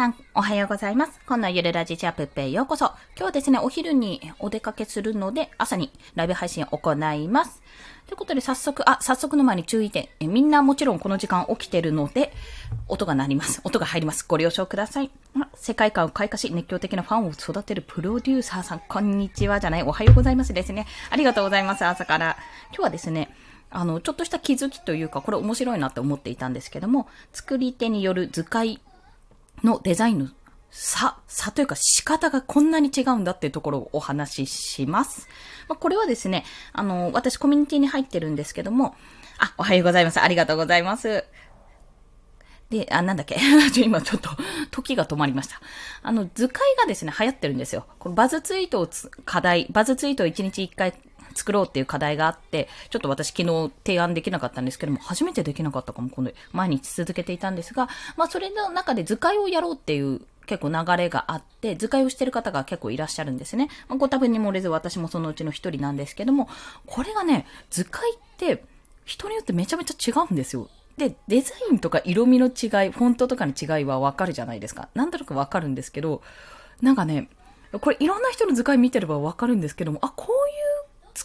さん、おはようございます。こんなゆるラジチャップペへようこそ。今日はですね、お昼にお出かけするので、朝にライブ配信を行います。ということで、早速、あ、早速の前に注意点。えみんなもちろんこの時間起きてるので、音が鳴ります。音が入ります。ご了承ください。世界観を開花し、熱狂的なファンを育てるプロデューサーさん、こんにちはじゃない、おはようございますですね。ありがとうございます、朝から。今日はですね、あの、ちょっとした気づきというか、これ面白いなって思っていたんですけども、作り手による図解のデザインの差、差というか仕方がこんなに違うんだっていうところをお話しします。まあ、これはですね、あの、私コミュニティに入ってるんですけども、あ、おはようございます。ありがとうございます。で、あ、なんだっけ？今ちょっと、時が止まりました。あの、図解がですね、流行ってるんですよ。このバズツイートを課題、バズツイートを1日1回作ろうっていう課題があって、ちょっと私昨日提案できなかったんですけども、初めてできなかったかも、この毎日続けていたんですが、まあそれの中で図解をやろうっていう結構流れがあって、図解をしてる方が結構いらっしゃるんですね。まあ、ご多分に漏れず私もそのうちの一人なんですけども、これがね、図解って人によってめちゃめちゃ違うんですよ。で、デザインとか色味の違い、フォントとかの違いはわかるじゃないですか。なんとなくわかるんですけど、なんかね、これいろんな人の図解見てればわかるんですけども、あ、こういう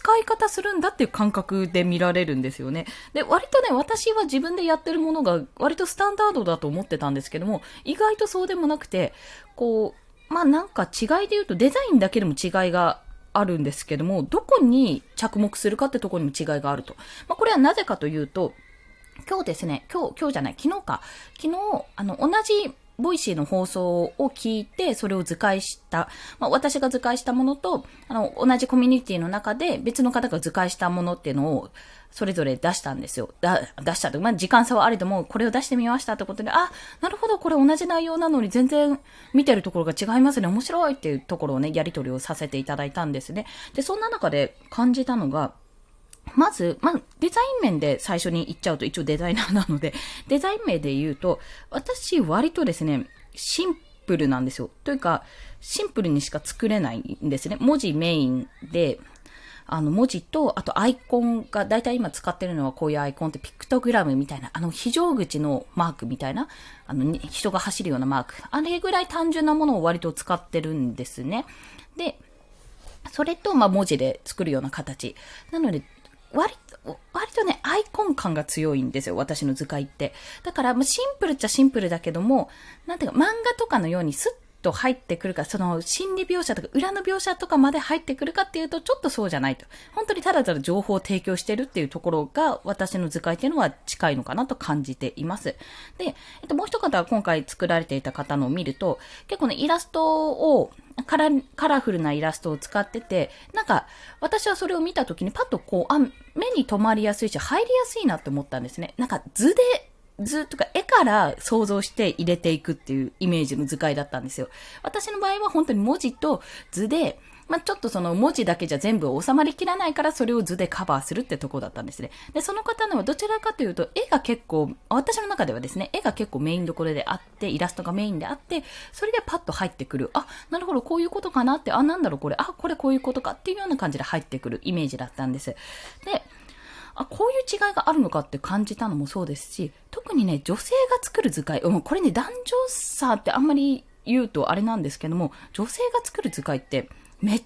使い方するんだっていう感覚で見られるんですよね。で、割とね、私は自分でやってるものが割とスタンダードだと思ってたんですけども、意外とそうでもなくて、こう、まあなんか違いで言うとデザインだけでも違いがあるんですけども、どこに着目するかってとこにも違いがあると。まあこれはなぜかというと、今日ですね、今日、今日じゃない、昨日か。昨日、あの、同じ Voicy の放送を聞いて、それを図解した、まあ、私が図解したものと、あの、同じコミュニティの中で別の方が図解したものっていうのを、それぞれ出したんですよ。だ、出したと。まあ、時間差はあれども、これを出してみましたってことで、あ、なるほど、これ同じ内容なのに全然見てるところが違いますね。面白いっていうところをね、やり取りをさせていただいたんですね。で、そんな中で感じたのが、まず、まあ、デザイン面で最初に言っちゃうと一応デザイナーなので、デザイン面で言うと、私割とですね、シンプルなんですよ。というか、シンプルにしか作れないんですね。文字メインで、あの文字と、あとアイコンが、だいたい今使ってるのはこういうアイコンってピクトグラムみたいな、あの非常口のマークみたいな、あの人が走るようなマーク。あれぐらい単純なものを割と使ってるんですね。で、それと、ま、文字で作るような形。なので、割と、割とね、アイコン感が強いんですよ、私の図解って。だから、まシンプルっちゃシンプルだけども、なんていうか、漫画とかのようにスッと入ってくるか、その心理描写とか裏の描写とかまで入ってくるかっていうと、ちょっとそうじゃないと。本当にただただ情報を提供してるっていうところが、私の図解っていうのは近いのかなと感じています。で、えっと、もう一方は今回作られていた方のを見ると、結構ね、イラストを、カラカラフルなイラストを使ってて、なんか、私はそれを見た時にパッとこう、あ、目に留まりやすいし、入りやすいなって思ったんですね。なんか図で図とか絵から想像して入れていくっていうイメージの図解だったんですよ。私の場合は本当に文字と図で、まあ、ちょっとその文字だけじゃ全部収まりきらないからそれを図でカバーするってとこだったんですね。で、その方のはどちらかというと絵が結構、私の中ではですね、絵が結構メインどころであって、イラストがメインであって、それでパッと入ってくる。あ、なるほど、こういうことかなって、あ、なんだろうこれ、あ、これこういうことかっていうような感じで入ってくるイメージだったんです。で、あ、こういう違いがあるのかって感じたのもそうですし、特にね、女性が作る図解、う、これね、男女差ってあんまり言うとあれなんですけども、女性が作る図解ってめっ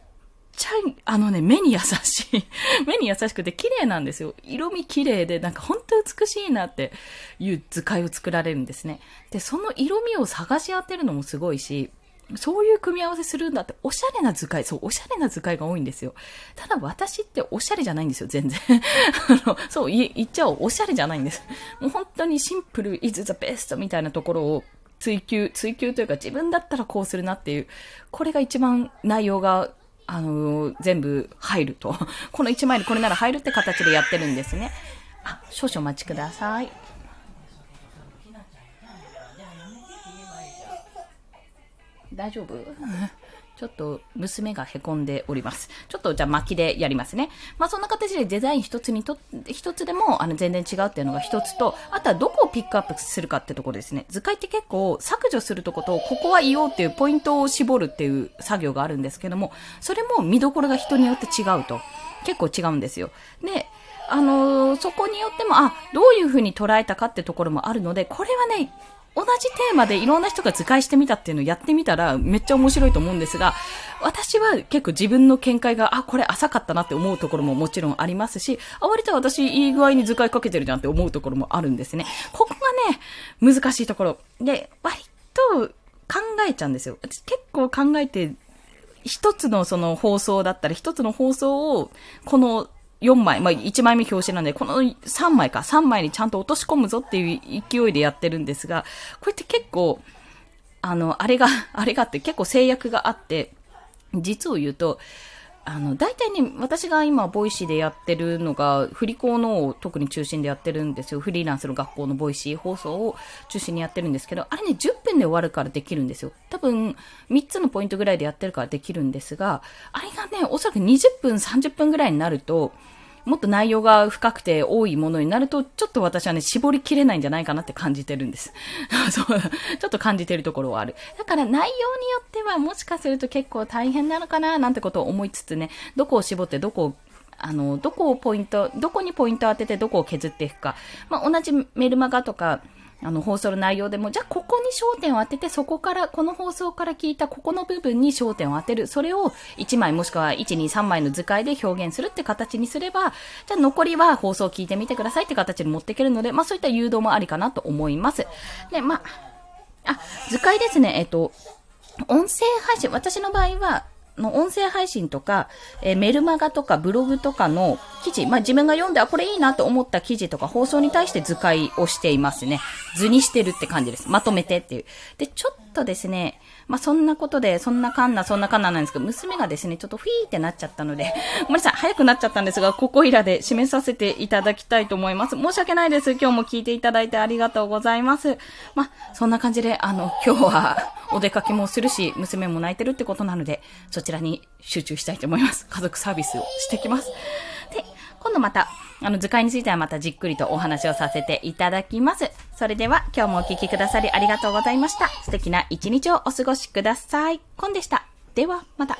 ちゃ、あのね、目に優しい。目に優しくて綺麗なんですよ。色味綺麗で、なんか本当美しいなっていう図解を作られるんですね。で、その色味を探し当てるのもすごいし、そういう組み合わせするんだって、おしゃれな図解、そう、おしゃれな図解が多いんですよ。ただ私っておしゃれじゃないんですよ、全然。あの、そう、言っちゃおう、おしゃれじゃないんです。もう本当にシンプル is the best みたいなところを追求、追求というか自分だったらこうするなっていう、これが一番内容が、あのー、全部入ると。この1枚でこれなら入るって形でやってるんですね。あ、少々お待ちください。大丈夫？ちょっと娘が凹んでおります。ちょっとじゃあ巻きでやりますね。まあそんな形でデザイン一つにと、一つでもあの全然違うっていうのが一つと、あとはどこをピックアップするかってところですね。図解って結構削除するとこと、ここは言おうっていうポイントを絞るっていう作業があるんですけども、それも見どころが人によって違うと。結構違うんですよ。で、あのー、そこによっても、あ、どういう風に捉えたかってところもあるので、これはね、同じテーマでいろんな人が図解してみたっていうのをやってみたらめっちゃ面白いと思うんですが、私は結構自分の見解が、あ、これ浅かったなって思うところももちろんありますし、あ、割と私いい具合に図解かけてるじゃんって思うところもあるんですね。ここがね、難しいところ。で、割と考えちゃうんですよ。私結構考えて、一つのその放送だったら、一つの放送を、この4枚、まあ1枚目表紙なんで、この3枚か、3枚にちゃんと落とし込むぞっていう勢いでやってるんですが、これって結構、あの、あれが、あれがあって結構制約があって、実を言うと、あの、大体ね、私が今、 Voicyでやってるのが、フリ校のを特に中心でやってるんですよ。フリーランスの学校の Voicy放送を中心にやってるんですけど、あれね、10分で終わるからできるんですよ。多分、3つのポイントぐらいでやってるからできるんですが、あれがね、おそらく20分、30分ぐらいになると、もっと内容が深くて多いものになると、ちょっと私はね、絞りきれないんじゃないかなって感じてるんです。そう、ちょっと感じてるところはある。だから内容によってはもしかすると結構大変なのかななんてことを思いつつね、どこを絞ってどこをあの、どこをポイント、どこにポイントを当ててどこを削っていくか。まあ、同じメルマガとか、あの、放送の内容でも、じゃあここに焦点を当てて、そこから、この放送から聞いたここの部分に焦点を当てる。それを1枚もしくは1、2、3枚の図解で表現するって形にすれば、じゃあ残りは放送を聞いてみてくださいって形に持っていけるので、まあそういった誘導もありかなと思います。で、まあ、あ、図解ですね。えっと、音声配信、私の場合は、の音声配信とか、えー、メルマガとかブログとかの記事、まあ、自分が読んで、あ、これいいなと思った記事とか放送に対して図解をしていますね。図にしてるって感じです。まとめてっていう。で、ちょっとですね、まあ、そんなことで、そんなかんな、そんなかんななんですけど、娘がですね、ちょっとフィーってなっちゃったので、ごめんなさい、早くなっちゃったんですが、ここいらで締めさせていただきたいと思います。申し訳ないです。今日も聞いていただいてありがとうございます。まあ、そんな感じで、あの、今日はお出かけもするし、娘も泣いてるってことなので、そちらに集中したいと思います。家族サービスをしてきます。で、今度また、あの、図解についてはまたじっくりとお話をさせていただきます。それでは、今日もお聴きくださりありがとうございました。素敵な一日をお過ごしください。コンでした。では、また。